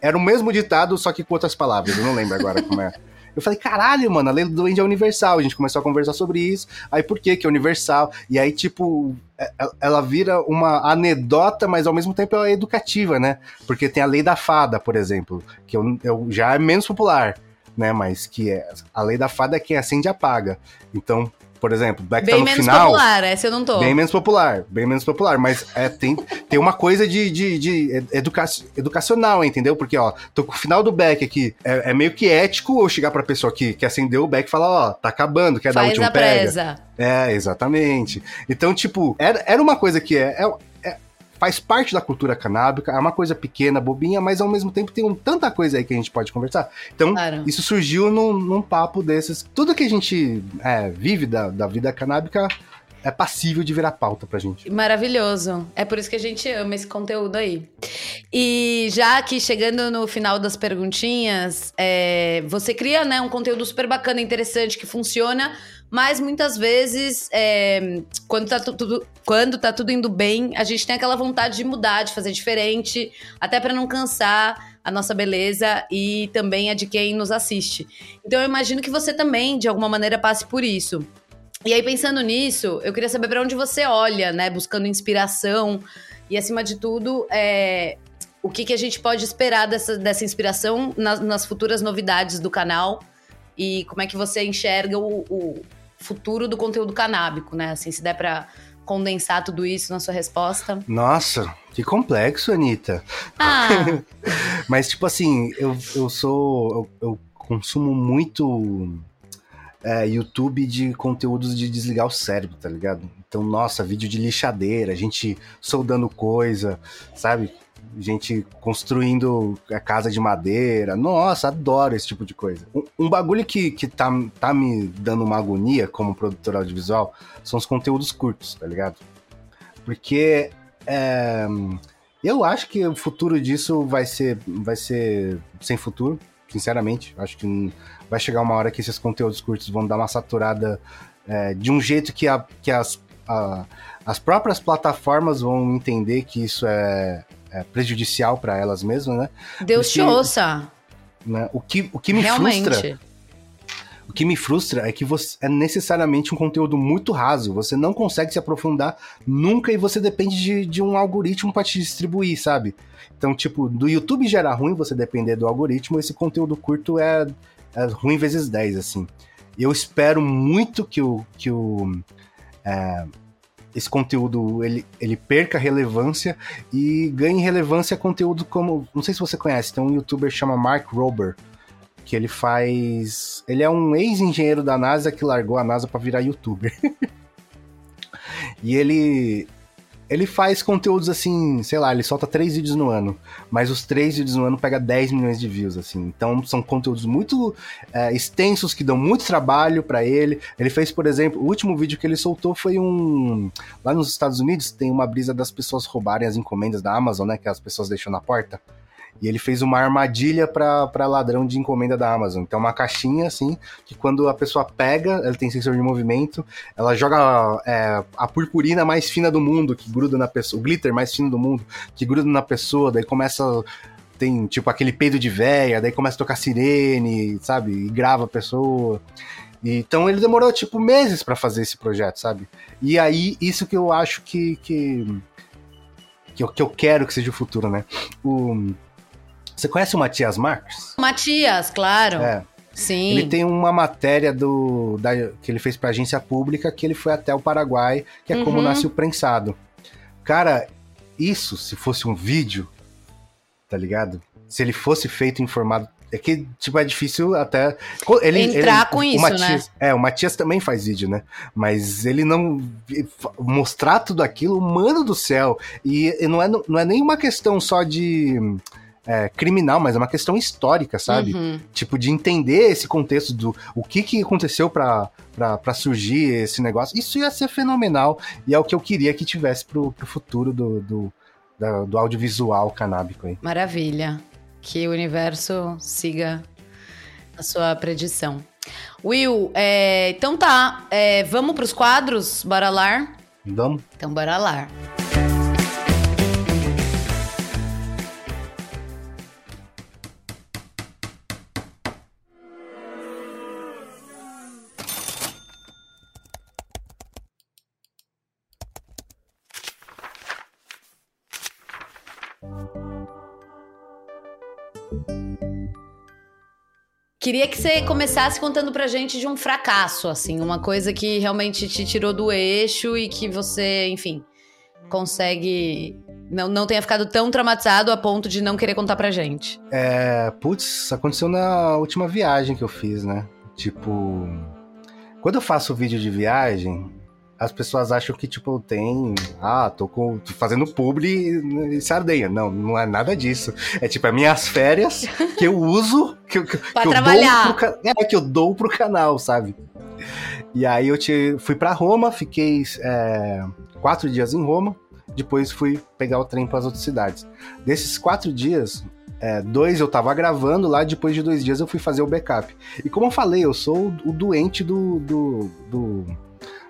Era o mesmo ditado, só que com outras palavras. Eu não lembro agora como é. Eu falei, caralho, mano, a lei do duende é universal. A gente começou a conversar sobre isso. Aí por que que é universal? E aí, tipo, é, é, ela vira uma anedota, mas ao mesmo tempo é educativa, né? Porque tem a lei da fada, por exemplo, que eu, eu já é menos popular né? Mas que é a lei da fada é quem acende e apaga. Então, por exemplo, Black bem tá no menos final. popular, essa eu não tô. Bem menos popular, bem menos popular, mas é, tem, tem uma coisa de, de, de educa educacional, entendeu? Porque, ó, tô com o final do back aqui. É, é, meio que ético eu chegar pra pessoa que, que acendeu o back e falar, ó, tá acabando, quer Faz dar o último a presa. É, exatamente. Então, tipo, era, era uma coisa que é, é faz parte da cultura canábica, é uma coisa pequena, bobinha, mas ao mesmo tempo tem um, tanta coisa aí que a gente pode conversar. Então, claro. isso surgiu num, num, papo desses. Tudo que a gente é, vive da, da vida canábica é passível de virar pauta pra gente. Maravilhoso. É por isso que a gente ama esse conteúdo aí. E já aqui chegando no final das perguntinhas, é, você cria né, um conteúdo super bacana, interessante, que funciona mas muitas vezes, é, quando, tá tudo, quando tá tudo indo bem, a gente tem aquela vontade de mudar, de fazer diferente, até para não cansar a nossa beleza e também a de quem nos assiste. Então eu imagino que você também, de alguma maneira, passe por isso. E aí, pensando nisso, eu queria saber para onde você olha, né? Buscando inspiração e, acima de tudo, é, o que, que a gente pode esperar dessa, dessa inspiração nas, nas futuras novidades do canal e como é que você enxerga o, o, futuro do conteúdo canábico, né? Assim, se der para condensar tudo isso na sua resposta. Nossa, que complexo, Anitta. Ah. Mas, tipo assim, eu, eu sou. Eu, eu consumo muito é, YouTube de conteúdos de desligar o cérebro, tá ligado? Então, nossa, vídeo de lixadeira, gente soldando coisa, sabe? Gente construindo a casa de madeira. Nossa, adoro esse tipo de coisa. Um, um, bagulho que, que tá, tá me dando uma agonia como produtor audiovisual são os conteúdos curtos, tá ligado? Porque é, eu acho que o futuro disso vai ser, vai ser sem futuro, sinceramente. Acho que vai chegar uma hora que esses conteúdos curtos vão dar uma saturada é, de um jeito que, a, que as, a, as próprias plataformas vão entender que isso é, é, prejudicial para elas mesmas, né? Deus Porque, te ouça. Né, o, que, o que me Realmente. frustra. O que me frustra é que você é necessariamente um conteúdo muito raso. Você não consegue se aprofundar nunca e você depende de, de um algoritmo para te distribuir, sabe? Então, tipo, do YouTube era ruim você depender do algoritmo, esse conteúdo curto é, é ruim vezes 10, assim. Eu espero muito que o, que o é, esse conteúdo ele, ele perca relevância e ganhe relevância conteúdo como. Não sei se você conhece, tem um youtuber chama Mark Rober, que ele faz. Ele é um ex-engenheiro da NASA que largou a NASA para virar youtuber. e ele ele faz conteúdos assim, sei lá, ele solta três vídeos no ano, mas os três vídeos no ano pega 10 milhões de views, assim. Então são conteúdos muito é, extensos que dão muito trabalho para ele. Ele fez, por exemplo, o último vídeo que ele soltou foi um. Lá nos Estados Unidos tem uma brisa das pessoas roubarem as encomendas da Amazon, né? Que as pessoas deixam na porta. E ele fez uma armadilha para ladrão de encomenda da Amazon. Então, uma caixinha assim, que quando a pessoa pega, ela tem sensor de movimento, ela joga é, a purpurina mais fina do mundo, que gruda na pessoa, o glitter mais fino do mundo, que gruda na pessoa, daí começa. Tem tipo aquele peido de véia, daí começa a tocar sirene, sabe? E grava a pessoa. Então ele demorou tipo meses para fazer esse projeto, sabe? E aí, isso que eu acho que, que que eu, que eu quero que seja o futuro, né? O, você conhece o Matias Marques? Matias, claro. É. Sim. Ele tem uma matéria do da, que ele fez pra agência pública que ele foi até o Paraguai, que é como Uhum. nasce o prensado. Cara, isso, se fosse um vídeo, tá ligado? Se ele fosse feito em formato. É que, tipo, é difícil até. Ele, Entrar ele- com o isso, Matias, É, o Matias também faz vídeo, né? Mas ele não. Mostrar tudo aquilo, mano do céu. E, e não, é, não é nem uma questão só de. É, criminal, mas é uma questão histórica, sabe? Uhum. Tipo, de entender esse contexto do o que, que aconteceu pra, pra surgir esse negócio. Isso ia ser fenomenal. E é o que eu queria que tivesse pro, pro futuro do, do, da- do audiovisual canábico aí. Maravilha. Que o universo siga a sua predição. Will, é, então tá. É, vamos pros quadros? Bora lá? Vamos? Então bora lá. Queria que você começasse contando pra gente de um fracasso, assim, uma coisa que realmente te tirou do eixo e que você, enfim, consegue. Não, não tenha ficado tão traumatizado a ponto de não querer contar pra gente. É, putz, aconteceu na última viagem que eu fiz, né? Tipo, quando eu faço vídeo de viagem, as pessoas acham que, tipo, eu tenho. Ah, tô, com, tô fazendo publi e sardenha. Não, não é nada disso. É tipo, é minhas férias que eu uso. Que, eu- que, Pra que eu trabalhar. dou pro, é, que eu dou pro canal, sabe? E aí eu te, fui pra Roma, fiquei é, quatro dias em Roma. Depois fui pegar o trem para as outras cidades. Desses quatro dias, é, dois eu tava gravando lá, depois de dois dias eu fui fazer o backup. E como eu falei, eu sou o, o doente do, do, do-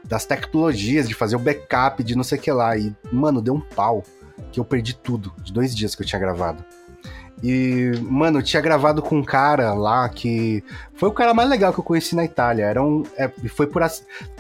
das tecnologias, de fazer o backup, de não sei o que lá. E, mano, deu um pau que eu perdi tudo, de dois dias que eu tinha gravado. E, mano, eu tinha gravado com um cara lá que foi o cara mais legal que eu conheci na Itália. Era um. É, foi por.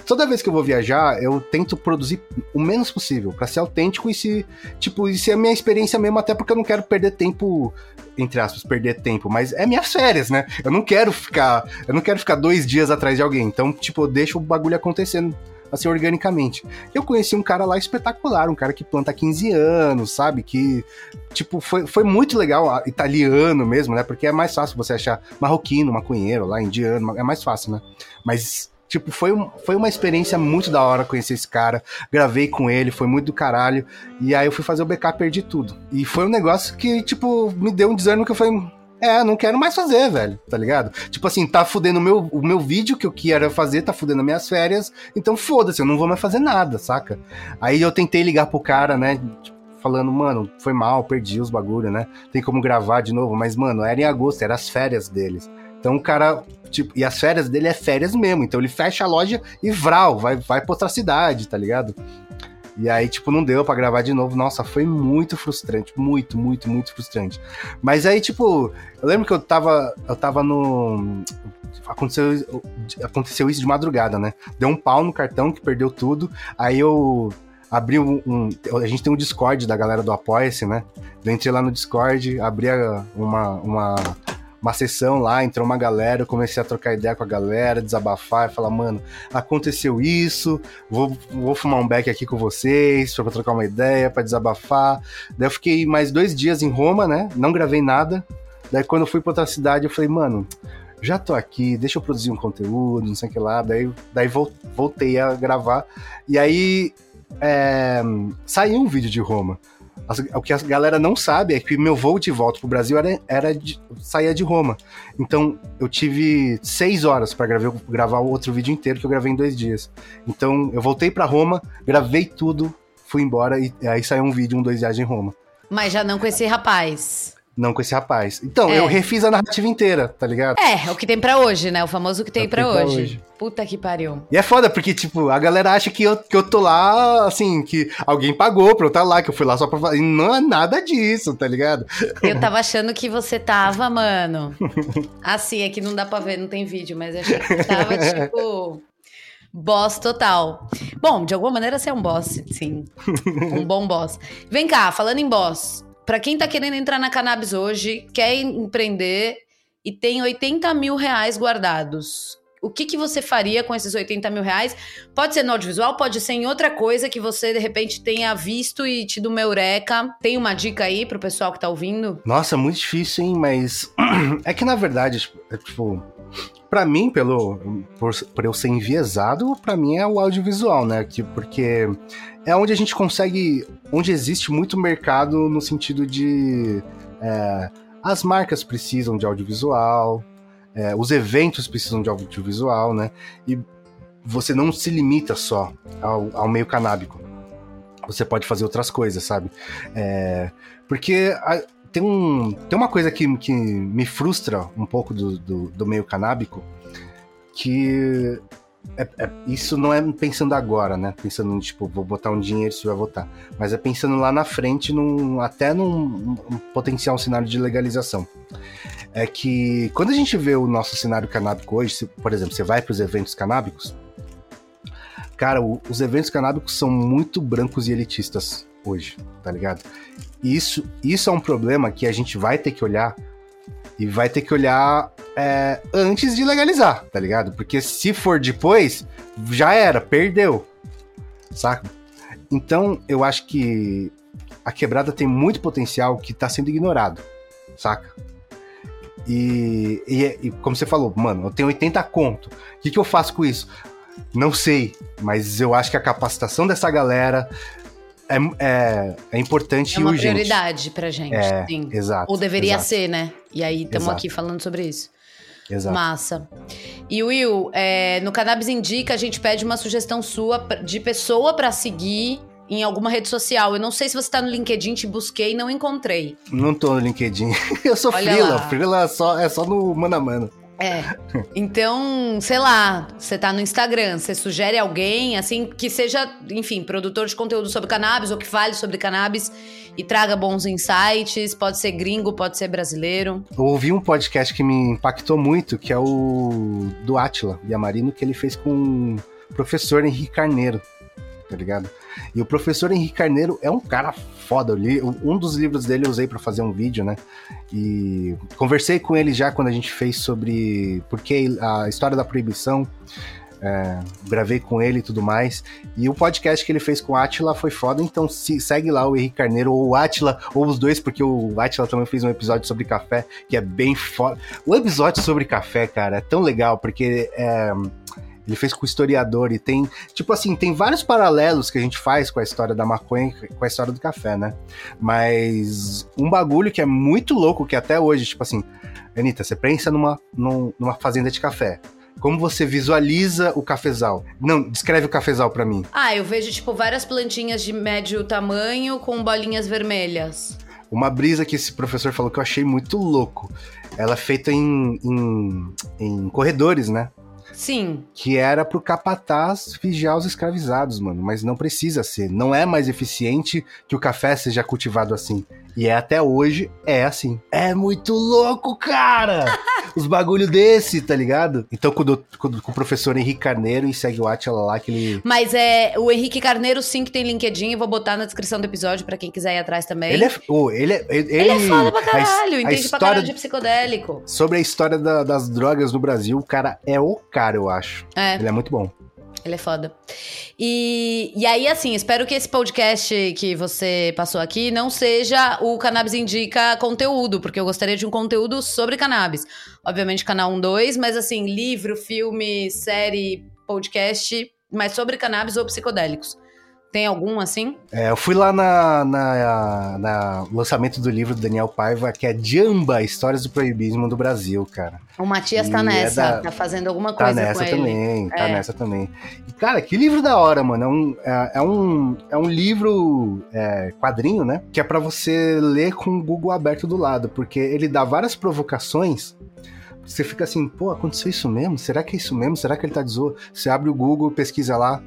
Toda vez que eu vou viajar, eu tento produzir o menos possível, pra ser autêntico e se. Tipo, e ser a minha experiência mesmo, até porque eu não quero perder tempo. Entre aspas, perder tempo, mas é minhas férias, né? Eu não quero ficar. Eu não quero ficar dois dias atrás de alguém. Então, tipo, eu deixo o bagulho acontecendo assim, organicamente. Eu conheci um cara lá espetacular, um cara que planta há 15 anos, sabe? Que, tipo, foi, foi muito legal, ah, italiano mesmo, né? Porque é mais fácil você achar marroquino, maconheiro lá, indiano, é mais fácil, né? Mas, tipo, foi, foi uma experiência muito da hora conhecer esse cara. Gravei com ele, foi muito do caralho. E aí eu fui fazer o backup, perdi tudo. E foi um negócio que, tipo, me deu um desânimo que eu falei. É, não quero mais fazer, velho, tá ligado? Tipo assim, tá fudendo o meu, o meu vídeo que eu queria fazer, tá fudendo as minhas férias, então foda-se, eu não vou mais fazer nada, saca? Aí eu tentei ligar pro cara, né? tipo, Falando, mano, foi mal, perdi os bagulho, né? Tem como gravar de novo, mas, mano, era em agosto, era as férias deles. Então o cara, tipo, e as férias dele é férias mesmo. Então ele fecha a loja e vral, vai, vai pra outra cidade, tá ligado? E aí, tipo, não deu pra gravar de novo. Nossa, foi muito frustrante. Muito, muito, muito frustrante. Mas aí, tipo, eu lembro que eu tava. Eu tava no. Aconteceu, aconteceu isso de madrugada, né? Deu um pau no cartão que perdeu tudo. Aí eu abri um. um- a gente tem um Discord da galera do Apoia-se, né? Eu entrei lá no Discord, abri uma. uma uma sessão lá, entrou uma galera, eu comecei a trocar ideia com a galera, desabafar e falar, mano, aconteceu isso, vou, vou fumar um beck aqui com vocês, pra trocar uma ideia, pra desabafar. Daí eu fiquei mais dois dias em Roma, né? Não gravei nada. Daí quando eu fui pra outra cidade, eu falei, mano, já tô aqui, deixa eu produzir um conteúdo, não sei o que lá. Daí, daí vol- voltei a gravar. E aí é, saiu um vídeo de Roma. As- o que a galera não sabe é que meu voo de volta pro Brasil era, era de, saía de Roma. Então eu tive seis horas pra gravar, gravar o outro vídeo inteiro que eu gravei em dois dias. Então eu voltei pra Roma, gravei tudo, fui embora e aí saiu um vídeo, um dois viagem em Roma. Mas já não com esse rapaz. Não com esse rapaz. Então, É. eu refiz a narrativa inteira, tá ligado? É, o que tem pra hoje, né? O famoso que tem É pra hoje. hoje. Puta que pariu. E é foda, porque, tipo, a galera acha que eu, que eu tô lá, assim, que alguém pagou pra eu estar lá, que eu fui lá só pra fazer. E não é nada disso, tá ligado? Eu tava achando que você tava, mano. Assim, é que não dá pra ver, não tem vídeo, mas eu achei que tava, tipo. Boss total. Bom, de alguma maneira você é um boss, sim. um bom boss. Vem cá, falando em boss. Pra quem tá querendo entrar na cannabis hoje, quer empreender e tem 80 mil reais guardados. O que, que você faria com esses 80 mil reais? Pode ser no audiovisual, pode ser em outra coisa que você, de repente, tenha visto e tido uma eureka. Tem uma dica aí pro pessoal que tá ouvindo? Nossa, muito difícil, hein? Mas é que, na verdade, tipo, é, tipo para mim, pelo por, por, eu ser enviesado, para mim é o audiovisual, né? Que, porque é onde a gente consegue, onde existe muito mercado no sentido de é, as marcas precisam de audiovisual, é, os eventos precisam de audiovisual, né? E você não se limita só ao, ao meio canábico. Você pode fazer outras coisas, sabe? É, porque tem, um, tem uma coisa que, que me frustra um pouco do, do, do meio canábico, que é, é, isso não é pensando agora, né? Pensando, tipo, vou botar um dinheiro se vai votar. Mas é pensando lá na frente, num, até num um potencial cenário de legalização é que quando a gente vê o nosso cenário canábico hoje, se, por exemplo, você vai para os eventos canábicos, cara, o, os eventos canábicos são muito brancos e elitistas hoje, tá ligado? Isso, isso é um problema que a gente vai ter que olhar e vai ter que olhar é, antes de legalizar, tá ligado? Porque se for depois, já era, perdeu, saca? Então, eu acho que a quebrada tem muito potencial que tá sendo ignorado, saca? E, e, e, como você falou, mano, eu tenho 80 conto. O que, que eu faço com isso? Não sei, mas eu acho que a capacitação dessa galera é, é, é importante é uma e urgente. prioridade pra gente. É, sim. exato. Ou deveria exato. ser, né? E aí estamos aqui falando sobre isso. Exato. Massa. E Will, é, no Cannabis Indica a gente pede uma sugestão sua de pessoa pra seguir em alguma rede social. Eu não sei se você tá no LinkedIn, te busquei e não encontrei. Não tô no LinkedIn. Eu sou Olha freela. lá. Freela é só, é só no mano a mano. É. Então, sei lá, você tá no Instagram, você sugere alguém, assim, que seja, enfim, produtor de conteúdo sobre cannabis ou que fale sobre cannabis e traga bons insights. Pode ser gringo, pode ser brasileiro. Eu ouvi um podcast que me impactou muito, que é o do Atila Yamarino, que ele fez com o professor Henrique Carneiro, tá ligado? E o professor Henrique Carneiro é um cara foda. Eu li, um dos livros dele eu usei pra fazer um vídeo, né? E conversei com ele já quando a gente fez sobre por que a história da proibição. É, gravei com ele e tudo mais. E o podcast que ele fez com o Atila foi foda, então se, segue lá o Henrique Carneiro, ou o Atila, ou os dois, porque o Atila também fez um episódio sobre café, que é bem foda. O episódio sobre café, cara, é tão legal, porque é, ele fez com o historiador e tem, tipo assim, tem vários paralelos que a gente faz com a história da maconha e com a história do café, né? Mas um bagulho que é muito louco, que até hoje, tipo assim, Anitta, você pensa numa, num- numa fazenda de café. Como você visualiza o cafezal? Não, descreve o cafezal pra mim. Ah, eu vejo, tipo, várias plantinhas de médio tamanho com bolinhas vermelhas. Uma brisa que esse professor falou que eu achei muito louco. Ela é feita em, em, em corredores, né? Sim. Que era pro capataz vigiar os escravizados, mano. Mas não precisa ser. Não é mais eficiente que o café seja cultivado assim. E é até hoje, é assim. É muito louco, cara! Os bagulho desse, tá ligado? Então, com, o do- com o- com o professor Henrique Carneiro e segue o Atila lá, que ele. Mas é o Henrique Carneiro, sim, que tem LinkedIn. Eu vou botar na descrição do episódio pra quem quiser ir atrás também. Ele é. oh, ele é. Ele, Ele é foda pra a caralho, a entende pra história caralho de psicodélico. Sobre a história da- das drogas no Brasil, o cara é o cara, eu acho. É. Ele é muito bom. Ele é foda. E, e aí, assim, espero que esse podcast que você passou aqui não seja o Cannabis Indica conteúdo, porque eu gostaria de um conteúdo sobre cannabis. Obviamente, canal 1, 2, mas assim, livro, filme, série, podcast, mas sobre cannabis ou psicodélicos. Tem algum assim? É, eu fui lá na, na, na lançamento do livro do Daniel Paiva, que é Jamba, Histórias do Proibismo do Brasil, cara. O Matias E tá é nessa, da- tá fazendo alguma Tá coisa nessa com ele. também, tá É. nessa também. E, cara, que livro da hora, mano. É um, é, é um, é um livro é, quadrinho, né? Que é pra você ler com o Google aberto do lado, porque ele dá várias provocações. Você fica assim, pô, aconteceu isso mesmo? Será que é isso mesmo? Será que ele tá de zoa? Você abre o Google, pesquisa lá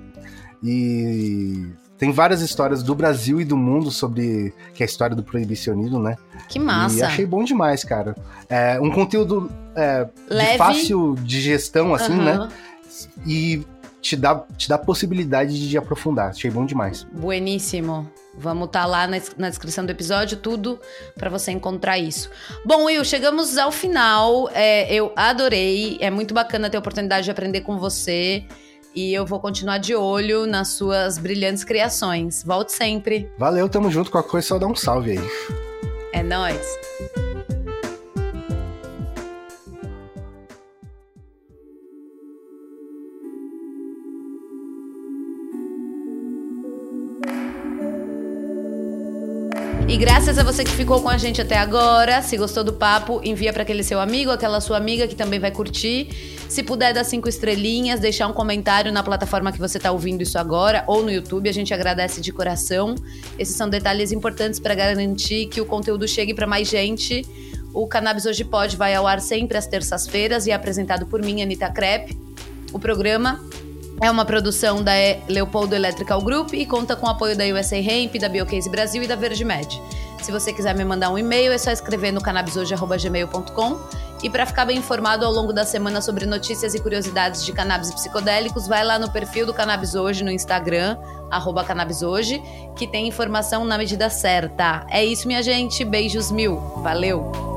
e tem várias histórias do Brasil e do mundo sobre que é a história do proibicionismo, né? Que massa. E achei bom demais, cara. É um conteúdo é, de fácil digestão, assim, Aham. né? E te dá, te dá possibilidade de aprofundar. Achei bom demais. Bueníssimo. Vamos estar tá lá na, na, descrição do episódio, tudo para você encontrar isso. Bom, Will, chegamos ao final. É, eu adorei. É muito bacana ter a oportunidade de aprender com você. E eu vou continuar de olho nas suas brilhantes criações. Volte sempre. Valeu, tamo junto. Qualquer coisa, só dá um salve aí. É nóis. Graças a você que ficou com a gente até agora, se gostou do papo, envia para aquele seu amigo, aquela sua amiga que também vai curtir. Se puder dar cinco estrelinhas, deixar um comentário na plataforma que você está ouvindo isso agora ou no YouTube, a gente agradece de coração. Esses são detalhes importantes para garantir que o conteúdo chegue para mais gente. O Cannabis Hoje Pode vai ao ar sempre às terças-feiras e é apresentado por mim, Anitta Crepe. O programa é uma produção da Leopoldo Electrical Group e conta com o apoio da USA Hemp, da Biocase Brasil e da VerdeMed. Se você quiser me mandar um e-mail, é só escrever no cannabishoje.gmail.com. E para ficar bem informado ao longo da semana sobre notícias e curiosidades de cannabis psicodélicos, vai lá no perfil do Cannabis Hoje no Instagram, arroba Cannabis Hoje, que tem informação na medida certa. É isso, minha gente. Beijos mil. Valeu!